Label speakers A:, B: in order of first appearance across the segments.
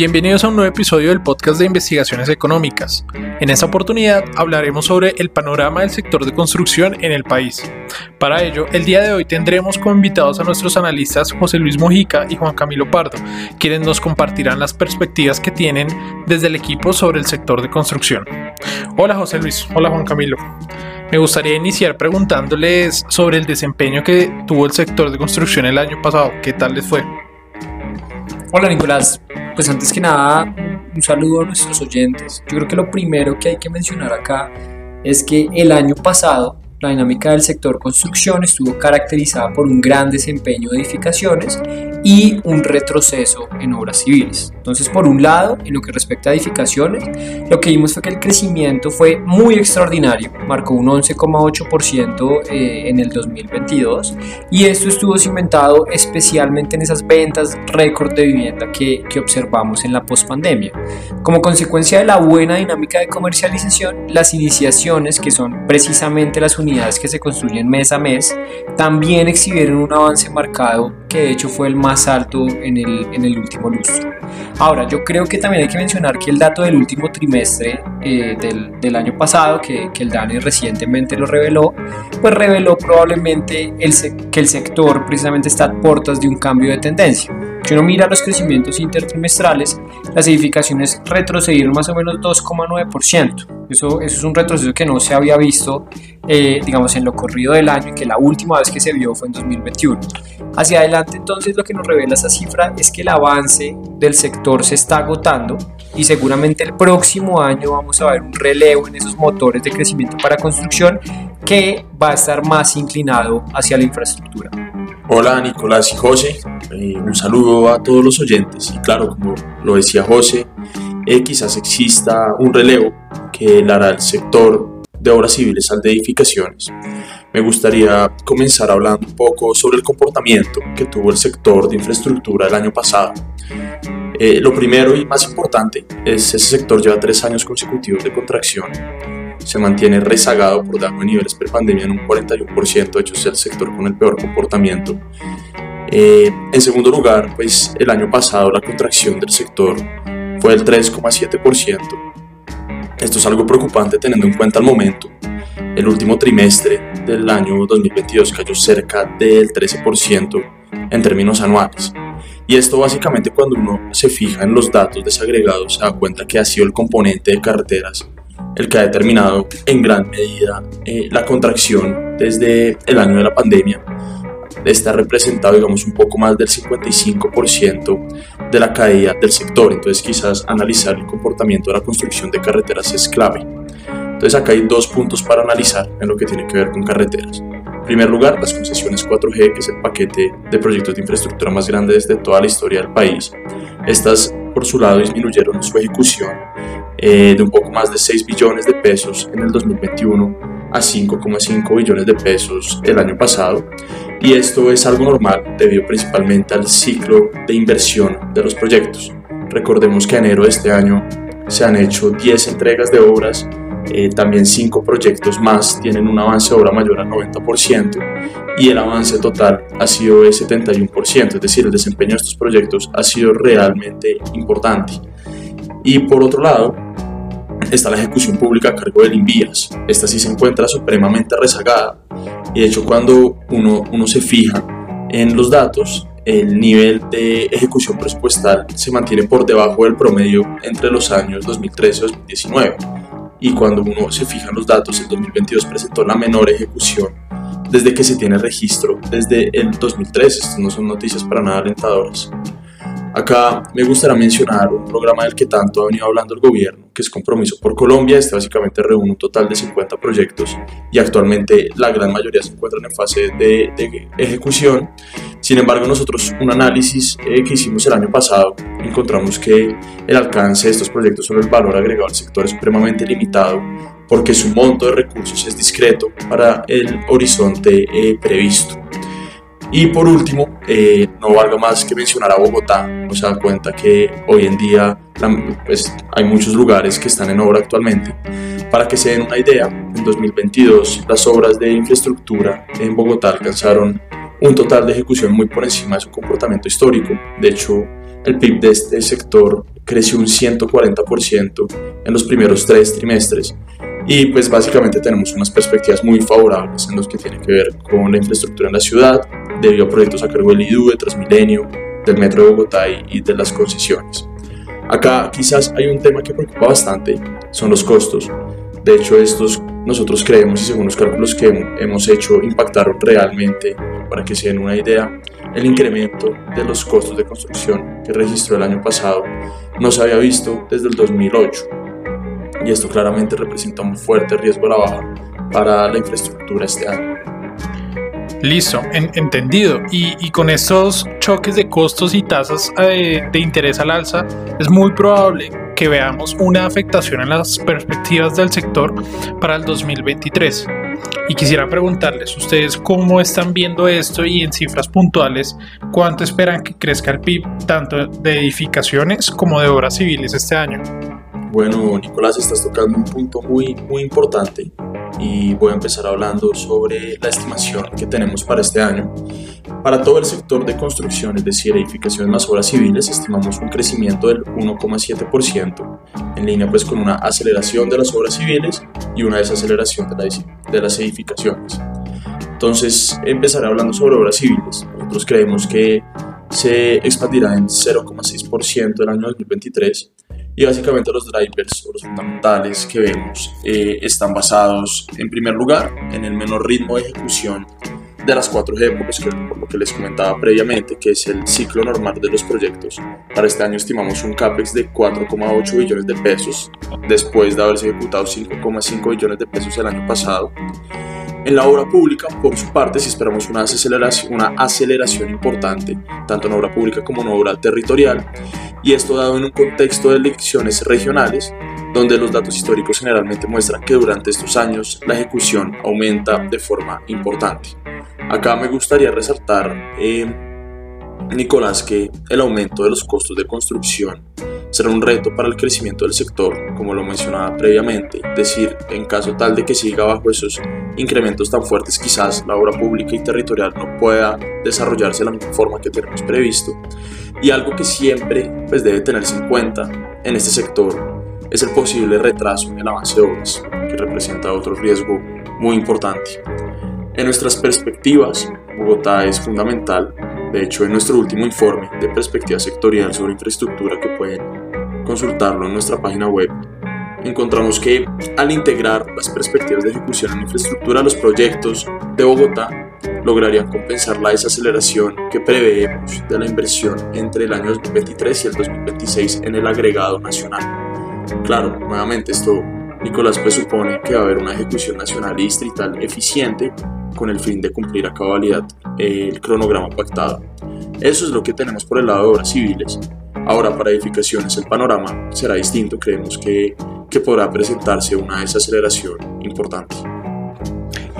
A: Bienvenidos a un nuevo episodio del podcast de investigaciones económicas. En esta oportunidad hablaremos sobre el panorama del sector de construcción en el país. Para ello, el día de hoy tendremos como invitados a nuestros analistas José Luis Mojica y Juan Camilo Pardo, quienes nos compartirán las perspectivas que tienen desde el equipo sobre el sector de construcción. Hola José Luis, hola Juan Camilo. Me gustaría iniciar preguntándoles sobre el desempeño que tuvo el sector de construcción el año pasado. ¿Qué tal les fue?
B: Hola Nicolás, pues antes que nada un saludo a nuestros oyentes. Yo creo que lo primero que hay que mencionar acá es que el año pasado la dinámica del sector construcción estuvo caracterizada por un gran desempeño de edificaciones y un retroceso en obras civiles. Entonces, por un lado, en lo que respecta a edificaciones, lo que vimos fue que el crecimiento fue muy extraordinario, marcó un 11,8% eh, en el 2022 y esto estuvo cimentado especialmente en esas ventas récord de vivienda que, que observamos en la pospandemia. Como consecuencia de la buena dinámica de comercialización, las iniciaciones, que son precisamente las unidades que se construyen mes a mes, también exhibieron un avance marcado que de hecho fue el más alto en el, en el último lustro. Ahora, yo creo que también hay que mencionar que el dato del último trimestre eh, del, del, año pasado, que, que, el DANE recientemente lo reveló, pues reveló probablemente el, que el sector precisamente está a puertas de un cambio de tendencia. Si uno mira los crecimientos intertrimestrales, las edificaciones retrocedieron más o menos 2,9%. Eso, eso es un retroceso que no se había visto, eh, digamos, en lo corrido del año y que la última vez que se vio fue en 2021. Hacia adelante, entonces, lo que nos revela esa cifra es que el avance del sector se está agotando y seguramente el próximo año vamos a ver un relevo en esos motores de crecimiento para construcción que va a estar más inclinado hacia la infraestructura.
C: Hola Nicolás y José, eh, un saludo a todos los oyentes y claro, como lo decía José, eh, quizás exista un relevo que le hará el sector de obras civiles al de edificaciones. Me gustaría comenzar hablando un poco sobre el comportamiento que tuvo el sector de infraestructura el año pasado. Eh, lo primero y más importante es ese sector lleva tres años consecutivos de contracción se mantiene rezagado por debajo de niveles prepandemia en un 41%, de hecho es el sector con el peor comportamiento. Eh, en segundo lugar, pues el año pasado la contracción del sector fue del 3,7%. Esto es algo preocupante teniendo en cuenta el momento. El último trimestre del año 2022 cayó cerca del 13% en términos anuales. Y esto básicamente cuando uno se fija en los datos desagregados se da cuenta que ha sido el componente de carreteras el que ha determinado en gran medida eh, la contracción desde el año de la pandemia. Está representado, digamos, un poco más del 55% de la caída del sector. Entonces, quizás analizar el comportamiento de la construcción de carreteras es clave. Entonces, acá hay dos puntos para analizar en lo que tiene que ver con carreteras. En primer lugar, las concesiones 4G, que es el paquete de proyectos de infraestructura más grande desde toda la historia del país. Estas, por su lado, disminuyeron su ejecución eh, de un poco más de 6 billones de pesos en el 2021 a 5,5 billones de pesos el año pasado. Y esto es algo normal debido principalmente al ciclo de inversión de los proyectos. Recordemos que en enero de este año se han hecho 10 entregas de obras, eh, también 5 proyectos más tienen un avance de obra mayor al 90% y el avance total ha sido de 71%, es decir, el desempeño de estos proyectos ha sido realmente importante. Y por otro lado, está la ejecución pública a cargo del INVIAS. Esta sí se encuentra supremamente rezagada y de hecho cuando uno, uno se fija en los datos, el nivel de ejecución presupuestal se mantiene por debajo del promedio entre los años 2013 y 2019. Y cuando uno se fija en los datos, el 2022 presentó la menor ejecución desde que se tiene registro desde el 2013. Estas no son noticias para nada alentadoras. Acá me gustaría mencionar un programa del que tanto ha venido hablando el gobierno, que es Compromiso por Colombia. Este básicamente reúne un total de 50 proyectos y actualmente la gran mayoría se encuentran en fase de, ejecución. Sin embargo, nosotros un análisis eh, que hicimos el año pasado encontramos que el alcance de estos proyectos sobre el valor agregado al sector es supremamente limitado porque su monto de recursos es discreto para el horizonte eh, previsto. Y por último, eh, no valga más que mencionar a Bogotá. Nos da cuenta que hoy en día pues, hay muchos lugares que están en obra actualmente. Para que se den una idea, en 2022 las obras de infraestructura en Bogotá alcanzaron un total de ejecución muy por encima de su comportamiento histórico. De hecho, el PIB de este sector creció un 140% en los primeros tres trimestres y pues básicamente tenemos unas perspectivas muy favorables en los que tiene que ver con la infraestructura en la ciudad, debido a proyectos a cargo del IDU, de Transmilenio, del Metro de Bogotá y de las concesiones. Acá quizás hay un tema que preocupa bastante, son los costos. De hecho, estos nosotros creemos y según los cálculos que hemos hecho impactaron realmente, para que se den una idea, el incremento de los costos de construcción que registró el año pasado no se había visto desde el 2008 y esto claramente representa un fuerte riesgo a la baja para la infraestructura este año.
A: Listo, entendido. Y, con estos choques de costos y tasas eh, de interés al alza, es muy probable que veamos una afectación en las perspectivas del sector para el 2023. Y quisiera preguntarles, ¿ustedes cómo están viendo esto y en cifras puntuales, cuánto esperan que crezca el PIB tanto de edificaciones como de obras civiles este año?
C: Bueno, Nicolás, estás tocando un punto muy, muy importante y voy a empezar hablando sobre la estimación que tenemos para este año. Para todo el sector de construcción, es decir, edificaciones más obras civiles, estimamos un crecimiento del 1,7%, en línea pues con una aceleración de las obras civiles y una desaceleración de, las edificaciones. Entonces, empezaré hablando sobre obras civiles. Nosotros creemos que se expandirá en 0,6% el año 2023 y básicamente los drivers o los fundamentales que vemos eh, están basados en primer lugar en el menor ritmo de ejecución de las cuatro épocas, que por lo que les comentaba previamente, que es el ciclo normal de los proyectos. Para este año estimamos un CAPEX de 4,8 billones de pesos, después de haberse ejecutado 5,5 billones de pesos el año pasado. En la obra pública, por su parte, si esperamos una aceleración, importante, tanto en obra pública como en obra territorial, y esto dado en un contexto de elecciones regionales, donde los datos históricos generalmente muestran que durante estos años la ejecución aumenta de forma importante. Acá me gustaría resaltar, eh, Nicolás, que el aumento de los costos de construcción será un reto para el crecimiento del sector, como lo mencionaba previamente, decir, en caso tal de que siga bajo esos incrementos tan fuertes, quizás la obra pública y territorial no pueda desarrollarse de la misma forma que tenemos previsto. Y algo que siempre pues, debe tenerse en cuenta en este sector es el posible retraso en el avance de obras, que representa otro riesgo muy importante. En nuestras perspectivas, Bogotá es fundamental de hecho, en nuestro último informe de perspectiva sectorial sobre infraestructura que pueden consultarlo en nuestra página web, encontramos que al integrar las perspectivas de ejecución en infraestructura, los proyectos de Bogotá lograrían compensar la desaceleración que preveemos de la inversión entre el año 2023 y el 2026 en el agregado nacional. Claro, nuevamente esto, Nicolás, presupone que va a haber una ejecución nacional y distrital eficiente con el fin de cumplir a cabalidad el cronograma pactado. Eso es lo que tenemos por el lado de obras civiles. Ahora, para edificaciones el panorama será distinto, creemos que, que podrá presentarse una desaceleración importante.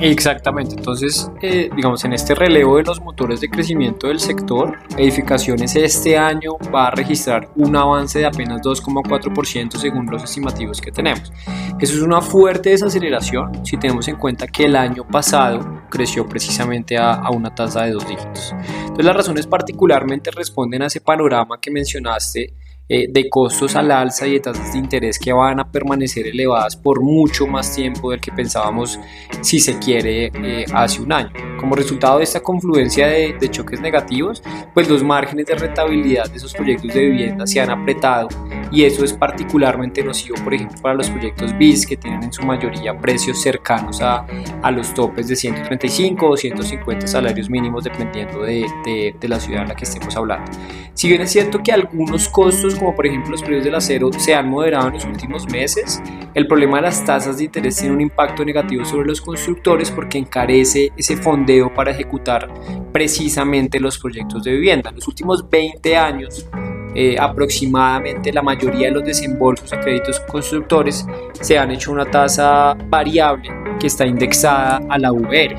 B: Exactamente, entonces, eh, digamos, en este relevo de los motores de crecimiento del sector, edificaciones este año va a registrar un avance de apenas 2,4% según los estimativos que tenemos. Eso es una fuerte desaceleración si tenemos en cuenta que el año pasado creció precisamente a, a una tasa de dos dígitos. Entonces, las razones particularmente responden a ese panorama que mencionaste eh, de costos al alza y de tasas de interés que van a permanecer elevadas por mucho más tiempo del que pensábamos si se quiere eh, hace un año. Como resultado de esta confluencia de, de, choques negativos, pues los márgenes de rentabilidad de esos proyectos de vivienda se han apretado y eso es particularmente nocivo, por ejemplo, para los proyectos BIS que tienen en su mayoría precios cercanos a, a los topes de 135 o 150 salarios mínimos dependiendo de, de, de la ciudad en la que estemos hablando. Si bien es cierto que algunos costos como por ejemplo los precios del acero se han moderado en los últimos meses, el problema de las tasas de interés tiene un impacto negativo sobre los constructores porque encarece ese fondeo para ejecutar precisamente los proyectos de vivienda. En los últimos 20 años, eh, aproximadamente la mayoría de los desembolsos a créditos constructores se han hecho una tasa variable que está indexada a la VR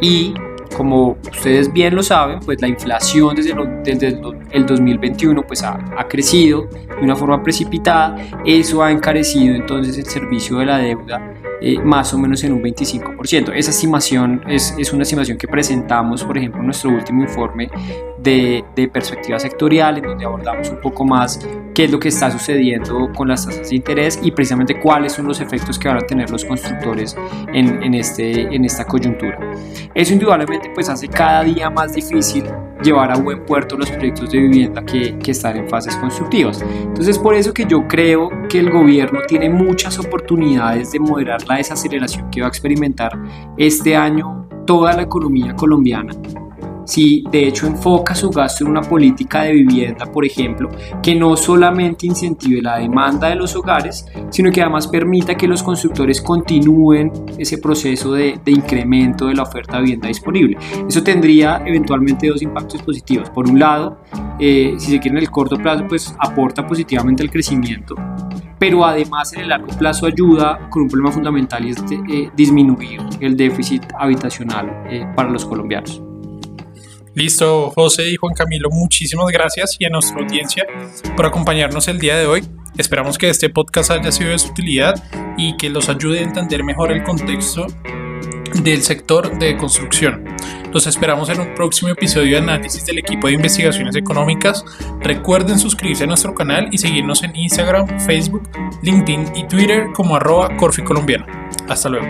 B: y como ustedes bien lo saben, pues la inflación desde, el 2021 pues ha, crecido de una forma precipitada, eso ha encarecido entonces el servicio de la deuda eh, más o menos en un 25%. Esa estimación es, es, una estimación que presentamos, por ejemplo, en nuestro último informe de, de, perspectiva sectorial, en donde abordamos un poco más qué es lo que está sucediendo con las tasas de interés y precisamente cuáles son los efectos que van a tener los constructores en, en, este, en esta coyuntura. Eso indudablemente pues hace cada día más difícil llevar a buen puerto los proyectos de vivienda que, que, están en fases constructivas. Entonces, por eso que yo creo que el gobierno tiene muchas oportunidades de moderar la desaceleración que va a experimentar este año toda la economía colombiana si de hecho enfoca su gasto en una política de vivienda, por ejemplo, que no solamente incentive la demanda de los hogares, sino que además permita que los constructores continúen ese proceso de, incremento de la oferta de vivienda disponible. Eso tendría eventualmente dos impactos positivos. Por un lado, eh, si se quiere en el corto plazo, pues aporta positivamente al crecimiento, pero además en el largo plazo ayuda con un problema fundamental y es eh, disminuir el déficit habitacional eh, para los colombianos.
A: Listo, José y Juan Camilo, muchísimas gracias y a nuestra audiencia por acompañarnos el día de hoy. Esperamos que este podcast haya sido de su utilidad y que los ayude a entender mejor el contexto del sector de construcción. Los esperamos en un próximo episodio de análisis del equipo de investigaciones económicas. Recuerden suscribirse a nuestro canal y seguirnos en Instagram, Facebook, LinkedIn y Twitter como arroba Corfi Colombiana. Hasta luego.